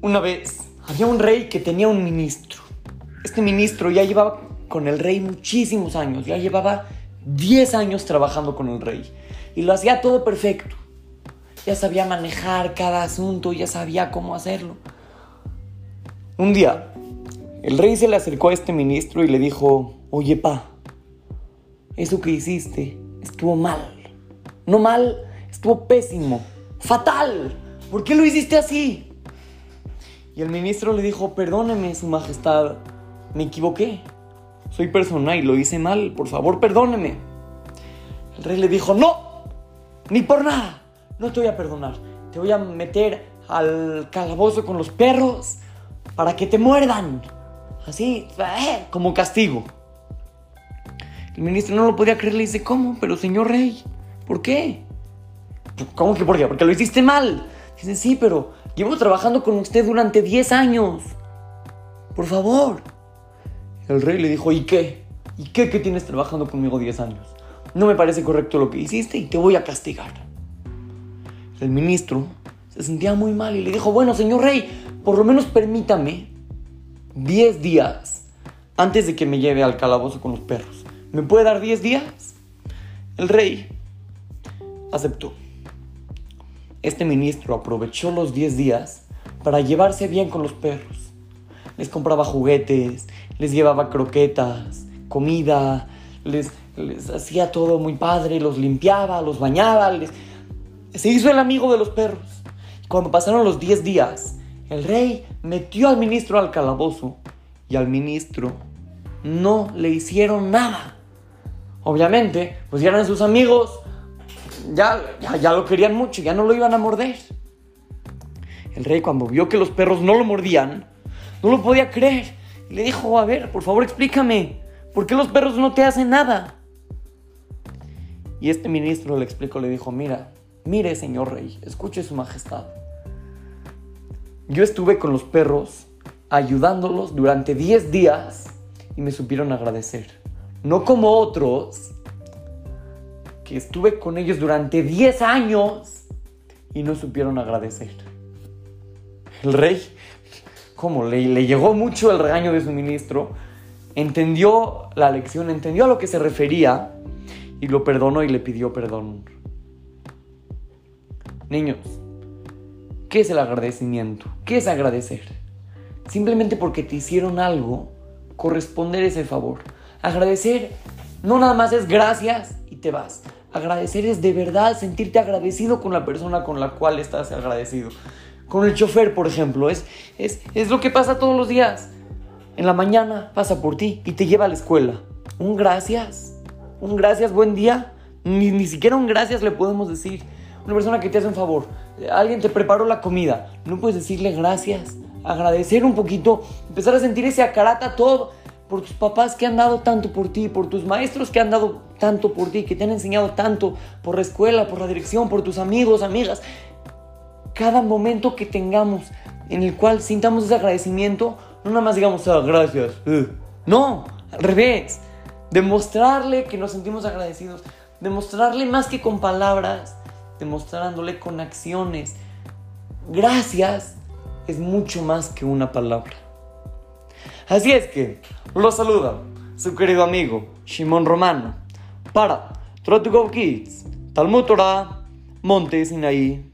Una vez había un rey que tenía un ministro. Este ministro ya llevaba con el rey muchísimos años, ya llevaba 10 años trabajando con el rey y lo hacía todo perfecto. Ya sabía manejar cada asunto, ya sabía cómo hacerlo. Un día, el rey se le acercó a este ministro y le dijo, oye pa, eso que hiciste estuvo mal. No mal, estuvo pésimo, fatal. ¿Por qué lo hiciste así? Y el ministro le dijo, perdóneme, Su Majestad, me equivoqué. Soy persona y lo hice mal, por favor, perdóneme. El rey le dijo, no, ni por nada, no te voy a perdonar. Te voy a meter al calabozo con los perros para que te muerdan. Así, eh, como castigo. El ministro no lo podía creer, le dice, ¿cómo? Pero señor rey, ¿por qué? ¿Cómo que por qué? Porque lo hiciste mal. Dice, sí, pero Llevo trabajando con usted durante 10 años. Por favor. El rey le dijo, ¿y qué? ¿Y qué que tienes trabajando conmigo 10 años? No me parece correcto lo que hiciste y te voy a castigar. El ministro se sentía muy mal y le dijo, bueno, señor rey, por lo menos permítame 10 días antes de que me lleve al calabozo con los perros. ¿Me puede dar 10 días? El rey aceptó este ministro aprovechó los 10 días para llevarse bien con los perros. Les compraba juguetes, les llevaba croquetas, comida, les, hacía todo muy padre, los limpiaba, los bañaba, se hizo el amigo de los perros. Cuando pasaron los 10 días, el rey metió al ministro al calabozo y al ministro no le hicieron nada. Obviamente, pues ya eran sus amigos, ya, ya, lo querían mucho, ya no lo iban a morder. El rey cuando vio que los perros no lo mordían, no lo podía creer. Y le dijo, a ver, por favor explícame, ¿por qué los perros no te hacen nada? Y este ministro le explicó, le dijo, mira, mire señor rey, escuche su majestad. Yo estuve con los perros ayudándolos durante 10 días y me supieron agradecer. No como otros estuve con ellos durante 10 años y no supieron agradecer. El rey, como le, le llegó mucho el regaño de su ministro, entendió la lección, entendió a lo que se refería y lo perdonó y le pidió perdón. Niños, ¿qué es el agradecimiento? ¿Qué es agradecer? Simplemente porque te hicieron algo, corresponder ese favor. Agradecer no nada más es gracias y te vas. Agradecer es de verdad sentirte agradecido con la persona con la cual estás agradecido. Con el chofer, por ejemplo, es, es, es lo que pasa todos los días. En la mañana pasa por ti y te lleva a la escuela. Un gracias, un gracias, buen día. Ni, ni siquiera un gracias le podemos decir. Una persona que te hace un favor, alguien te preparó la comida, no puedes decirle gracias, agradecer un poquito, empezar a sentir ese acarata todo por tus papás que han dado tanto por ti, por tus maestros que han dado tanto por ti, que te han enseñado tanto, por la escuela, por la dirección, por tus amigos, amigas. Cada momento que tengamos en el cual sintamos ese agradecimiento, no nada más digamos, ah, gracias. Uh". No, al revés. Demostrarle que nos sentimos agradecidos. Demostrarle más que con palabras, demostrándole con acciones. Gracias es mucho más que una palabra. Así es que lo saluda su querido amigo Shimon Romano para Try to Go Kids, Talmud Torah, Monte Sinaí.